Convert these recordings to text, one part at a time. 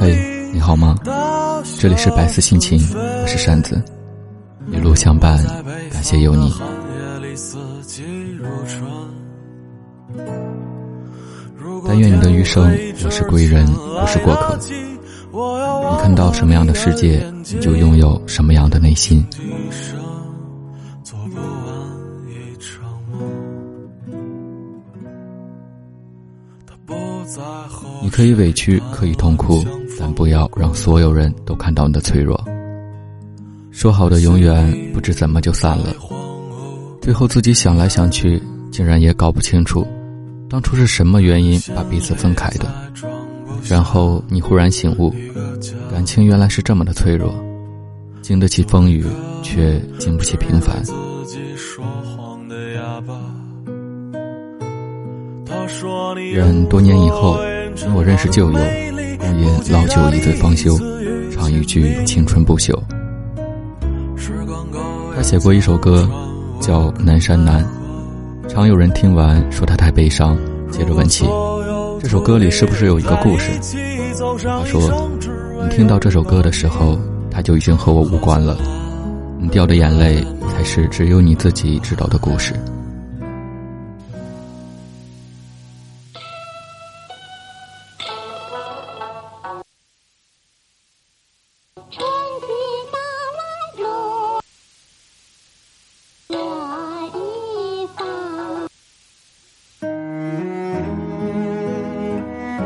嘿，你好吗？这里是百思心情，我是扇子，一路相伴，感谢有你。但愿你的余生我是归人，不是过客。你看到什么样的世界，你就拥有什么样的内心。你可以委屈，可以痛哭，但不要让所有人都看到你的脆弱。说好的永远，不知怎么就散了。最后自己想来想去，竟然也搞不清楚，当初是什么原因把彼此分开的。然后你忽然醒悟，感情原来是这么的脆弱，经得起风雨，却经不起平凡。愿多年以后，我认识旧友，共饮老酒一醉方休，唱一句青春不朽。他写过一首歌，叫《南山南》，常有人听完说他太悲伤，接着问起这首歌里是不是有一个故事。他说：“你听到这首歌的时候，他就已经和我无关了。你掉的眼泪，才是只有你自己知道的故事。”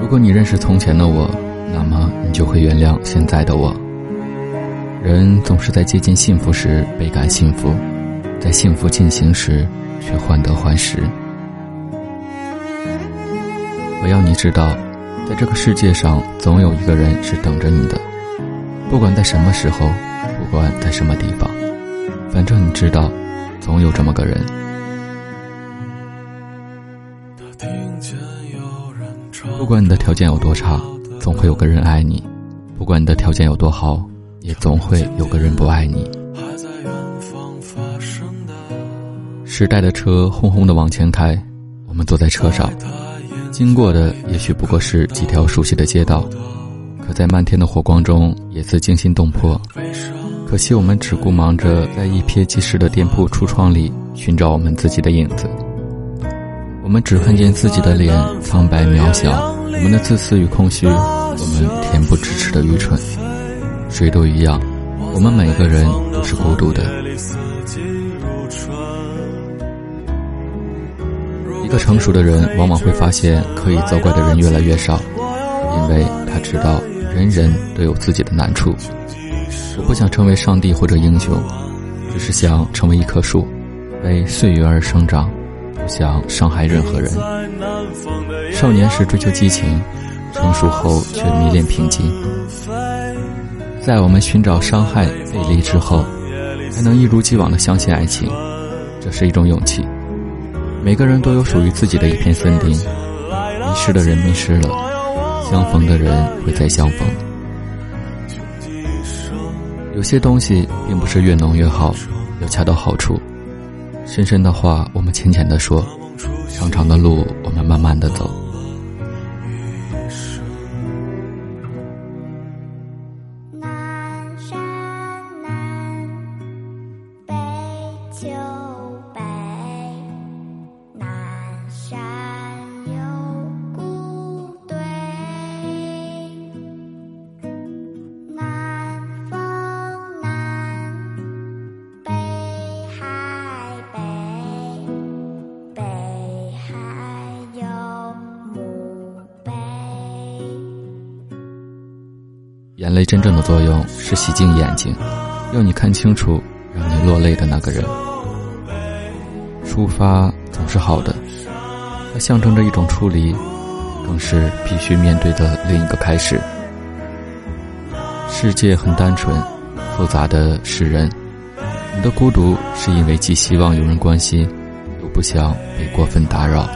如果你认识从前的我，那么你就会原谅现在的我。人总是在接近幸福时倍感幸福，在幸福进行时却患得患失。我要你知道，在这个世界上，总有一个人是等着你的，不管在什么时候，不管在什么地方，反正你知道，总有这么个人。不管你的条件有多差，总会有个人爱你；不管你的条件有多好，也总会有个人不爱你。时代的车轰轰的往前开，我们坐在车上，经过的也许不过是几条熟悉的街道，可在漫天的火光中，也似惊心动魄。可惜我们只顾忙着在一瞥即逝的店铺橱窗里寻找我们自己的影子。我们只看见自己的脸苍白渺小，我们的自私与空虚，我们恬不知耻的愚蠢，谁都一样，我们每个人都是孤独的。一个成熟的人往往会发现，可以责怪的人越来越少，因为他知道人人都有自己的难处。我不想成为上帝或者英雄，只是想成为一棵树，为岁月而生长。不想伤害任何人。少年时追求激情，成熟后却迷恋平静。在我们寻找伤害、背离之后，还能一如既往的相信爱情，这是一种勇气。每个人都有属于自己的一片森林，迷失的人迷失了，相逢的人会再相逢。有些东西并不是越浓越好，要恰到好处。深深的话，我们浅浅的说；长长的路，我们慢慢的走。眼泪真正的作用是洗净眼睛，要你看清楚让你落泪的那个人。出发总是好的，它象征着一种出离，更是必须面对的另一个开始。世界很单纯，复杂的是人。你的孤独是因为既希望有人关心，又不想被过分打扰。